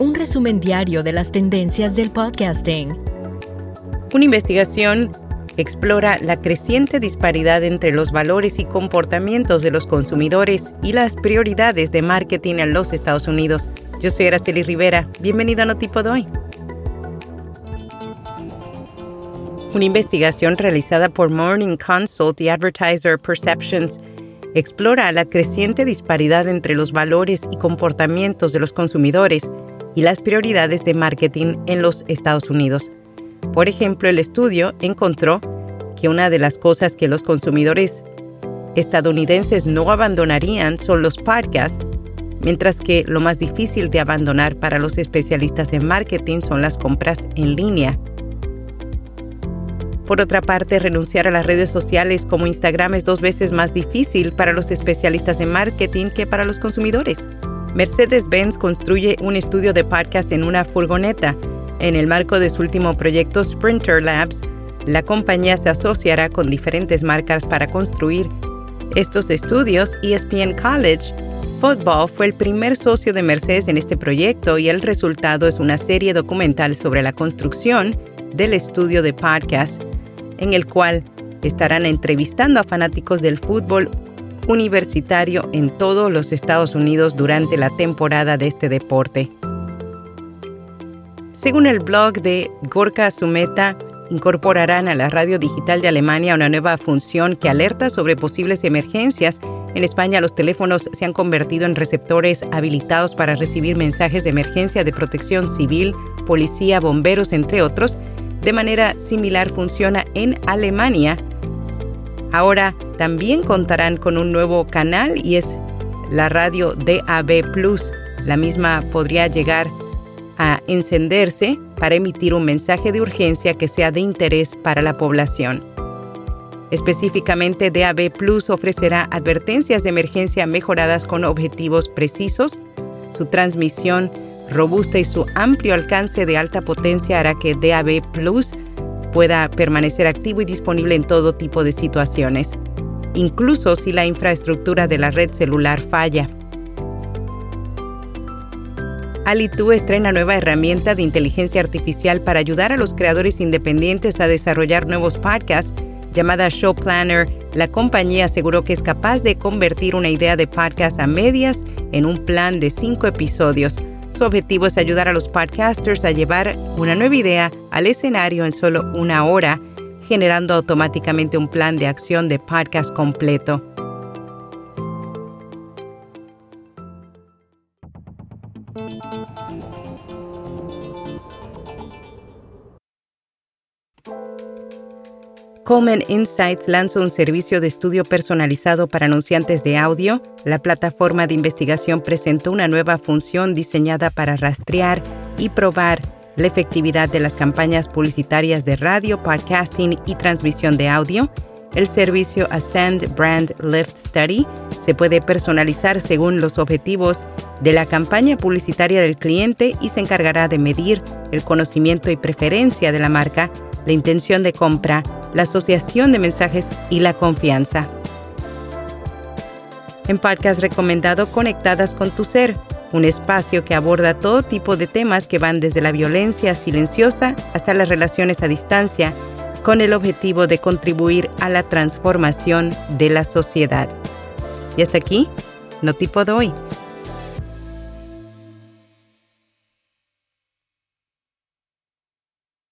un resumen diario de las tendencias del podcasting. Una investigación explora la creciente disparidad entre los valores y comportamientos de los consumidores y las prioridades de marketing en los Estados Unidos. Yo soy Araceli Rivera. Bienvenido a Notipo de. Una investigación realizada por Morning Consult y Advertiser Perceptions explora la creciente disparidad entre los valores y comportamientos de los consumidores y las prioridades de marketing en los Estados Unidos. Por ejemplo, el estudio encontró que una de las cosas que los consumidores estadounidenses no abandonarían son los podcasts, mientras que lo más difícil de abandonar para los especialistas en marketing son las compras en línea. Por otra parte, renunciar a las redes sociales como Instagram es dos veces más difícil para los especialistas en marketing que para los consumidores. Mercedes-Benz construye un estudio de podcast en una furgoneta. En el marco de su último proyecto Sprinter Labs, la compañía se asociará con diferentes marcas para construir estos estudios. ESPN College Football fue el primer socio de Mercedes en este proyecto y el resultado es una serie documental sobre la construcción del estudio de podcast, en el cual estarán entrevistando a fanáticos del fútbol universitario en todos los Estados Unidos durante la temporada de este deporte. Según el blog de Gorka Sumeta, incorporarán a la radio digital de Alemania una nueva función que alerta sobre posibles emergencias. En España los teléfonos se han convertido en receptores habilitados para recibir mensajes de emergencia de protección civil, policía, bomberos, entre otros. De manera similar funciona en Alemania. Ahora también contarán con un nuevo canal y es la radio DAB Plus. La misma podría llegar a encenderse para emitir un mensaje de urgencia que sea de interés para la población. Específicamente, DAB Plus ofrecerá advertencias de emergencia mejoradas con objetivos precisos. Su transmisión robusta y su amplio alcance de alta potencia hará que DAB Plus pueda permanecer activo y disponible en todo tipo de situaciones incluso si la infraestructura de la red celular falla. Alitu estrena nueva herramienta de inteligencia artificial para ayudar a los creadores independientes a desarrollar nuevos podcasts llamada Show Planner. La compañía aseguró que es capaz de convertir una idea de podcast a medias en un plan de cinco episodios. Su objetivo es ayudar a los podcasters a llevar una nueva idea al escenario en solo una hora generando automáticamente un plan de acción de podcast completo. Coleman Insights lanza un servicio de estudio personalizado para anunciantes de audio. La plataforma de investigación presentó una nueva función diseñada para rastrear y probar la efectividad de las campañas publicitarias de radio, podcasting y transmisión de audio. El servicio Ascend Brand Lift Study se puede personalizar según los objetivos de la campaña publicitaria del cliente y se encargará de medir el conocimiento y preferencia de la marca, la intención de compra, la asociación de mensajes y la confianza. En podcast recomendado Conectadas con tu Ser, un espacio que aborda todo tipo de temas que van desde la violencia silenciosa hasta las relaciones a distancia, con el objetivo de contribuir a la transformación de la sociedad. Y hasta aquí, no tipo de hoy.